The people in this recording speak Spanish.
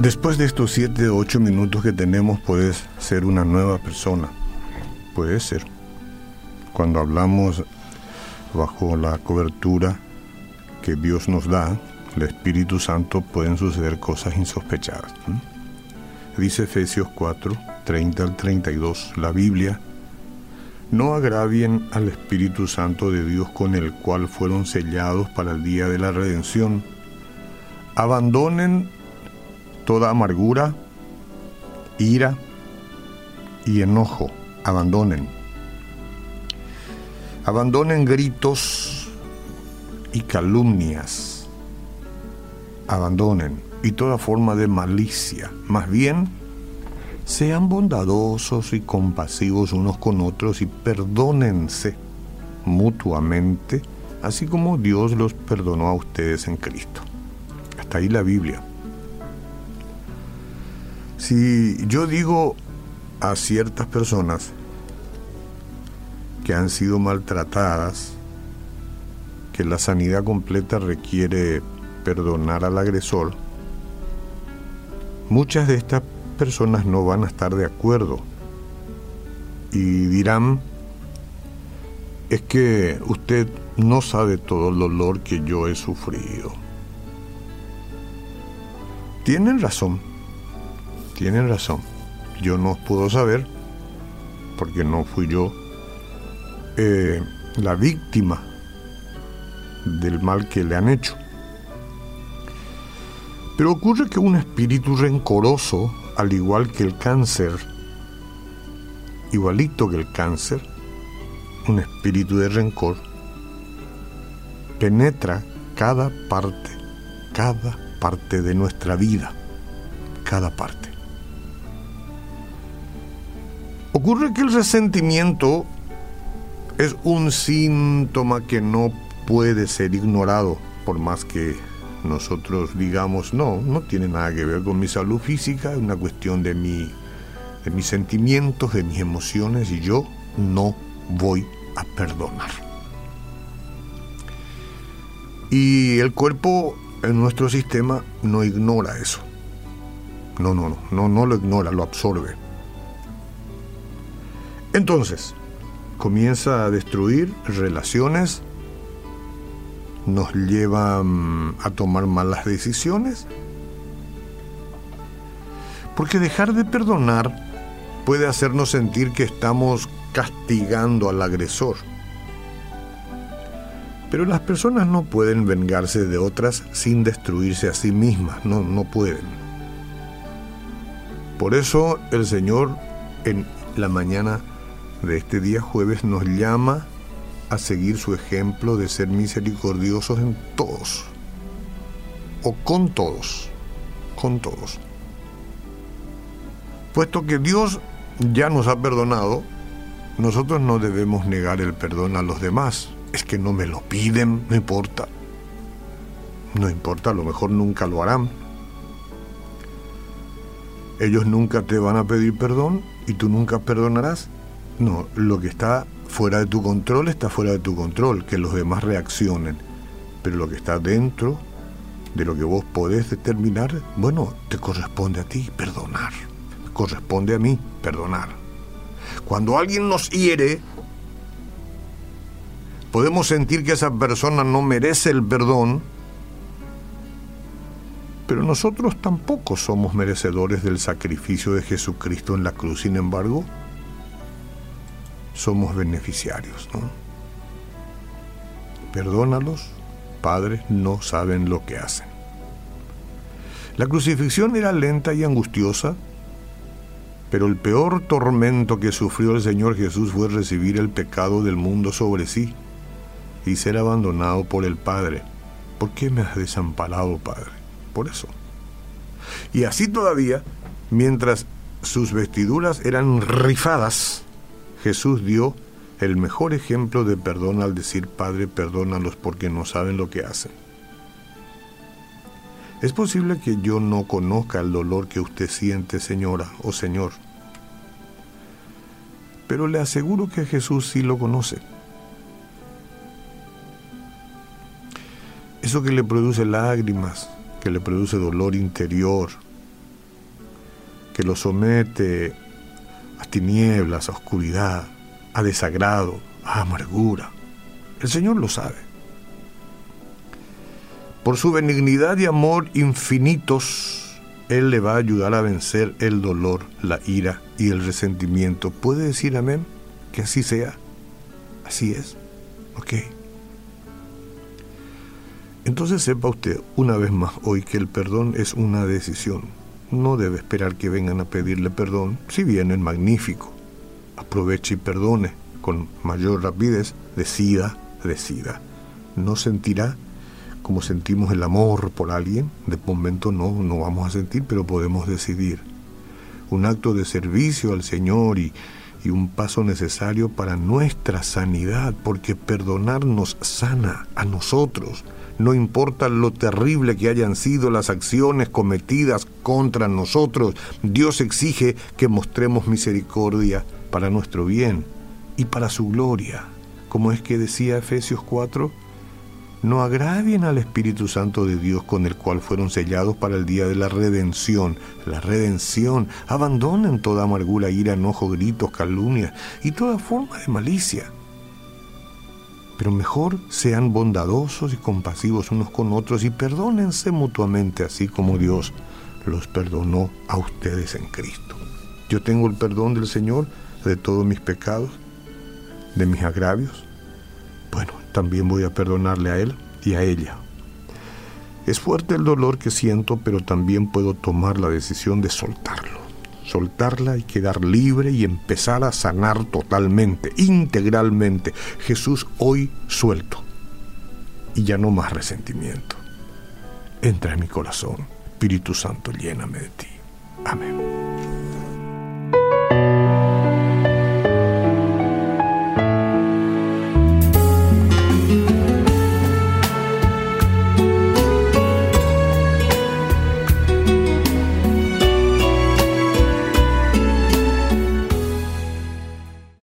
Después de estos 7 o 8 minutos que tenemos, puedes ser una nueva persona. Puede ser. Cuando hablamos bajo la cobertura que Dios nos da, el Espíritu Santo, pueden suceder cosas insospechadas. Dice Efesios 4, 30 al 32, la Biblia, no agravien al Espíritu Santo de Dios con el cual fueron sellados para el día de la redención. Abandonen toda amargura, ira y enojo. Abandonen. Abandonen gritos y calumnias. Abandonen. Y toda forma de malicia. Más bien, sean bondadosos y compasivos unos con otros y perdónense mutuamente, así como Dios los perdonó a ustedes en Cristo. Hasta ahí la Biblia. Si yo digo a ciertas personas que han sido maltratadas, que la sanidad completa requiere perdonar al agresor, muchas de estas personas no van a estar de acuerdo y dirán, es que usted no sabe todo el dolor que yo he sufrido. Tienen razón tienen razón. Yo no puedo saber, porque no fui yo eh, la víctima del mal que le han hecho. Pero ocurre que un espíritu rencoroso, al igual que el cáncer, igualito que el cáncer, un espíritu de rencor, penetra cada parte, cada parte de nuestra vida, cada parte. Ocurre que el resentimiento es un síntoma que no puede ser ignorado, por más que nosotros digamos, no, no tiene nada que ver con mi salud física, es una cuestión de, mi, de mis sentimientos, de mis emociones, y yo no voy a perdonar. Y el cuerpo en nuestro sistema no ignora eso. No, no, no, no, no lo ignora, lo absorbe. Entonces, comienza a destruir relaciones, nos lleva mm, a tomar malas decisiones. Porque dejar de perdonar puede hacernos sentir que estamos castigando al agresor. Pero las personas no pueden vengarse de otras sin destruirse a sí mismas, no, no pueden. Por eso el Señor en la mañana de este día jueves nos llama a seguir su ejemplo de ser misericordiosos en todos, o con todos, con todos. Puesto que Dios ya nos ha perdonado, nosotros no debemos negar el perdón a los demás. Es que no me lo piden, no importa. No importa, a lo mejor nunca lo harán. Ellos nunca te van a pedir perdón y tú nunca perdonarás. No, lo que está fuera de tu control está fuera de tu control, que los demás reaccionen. Pero lo que está dentro de lo que vos podés determinar, bueno, te corresponde a ti perdonar. Corresponde a mí perdonar. Cuando alguien nos hiere, podemos sentir que esa persona no merece el perdón, pero nosotros tampoco somos merecedores del sacrificio de Jesucristo en la cruz. Sin embargo, somos beneficiarios. ¿no? Perdónalos, Padre, no saben lo que hacen. La crucifixión era lenta y angustiosa, pero el peor tormento que sufrió el Señor Jesús fue recibir el pecado del mundo sobre sí y ser abandonado por el Padre. ¿Por qué me has desamparado, Padre? Por eso. Y así todavía, mientras sus vestiduras eran rifadas, Jesús dio el mejor ejemplo de perdón al decir, Padre, perdónalos porque no saben lo que hacen. Es posible que yo no conozca el dolor que usted siente, señora o señor, pero le aseguro que Jesús sí lo conoce. Eso que le produce lágrimas, que le produce dolor interior, que lo somete a tinieblas, a oscuridad, a desagrado, a amargura. El Señor lo sabe. Por su benignidad y amor infinitos, Él le va a ayudar a vencer el dolor, la ira y el resentimiento. ¿Puede decir amén? Que así sea. Así es. Ok. Entonces sepa usted una vez más hoy que el perdón es una decisión. No debe esperar que vengan a pedirle perdón. Si vienen, magnífico. Aproveche y perdone con mayor rapidez. Decida, decida. No sentirá como sentimos el amor por alguien. De momento no, no vamos a sentir, pero podemos decidir. Un acto de servicio al Señor y, y un paso necesario para nuestra sanidad, porque perdonar nos sana a nosotros no importa lo terrible que hayan sido las acciones cometidas contra nosotros, Dios exige que mostremos misericordia para nuestro bien y para su gloria. Como es que decía Efesios 4, no agravien al Espíritu Santo de Dios con el cual fueron sellados para el día de la redención. La redención. Abandonen toda amargura, ira, enojo, gritos, calumnias y toda forma de malicia pero mejor sean bondadosos y compasivos unos con otros y perdónense mutuamente así como Dios los perdonó a ustedes en Cristo. Yo tengo el perdón del Señor de todos mis pecados, de mis agravios. Bueno, también voy a perdonarle a Él y a ella. Es fuerte el dolor que siento, pero también puedo tomar la decisión de soltarlo soltarla y quedar libre y empezar a sanar totalmente, integralmente. Jesús hoy suelto y ya no más resentimiento. Entra en mi corazón, Espíritu Santo, lléname de ti. Amén.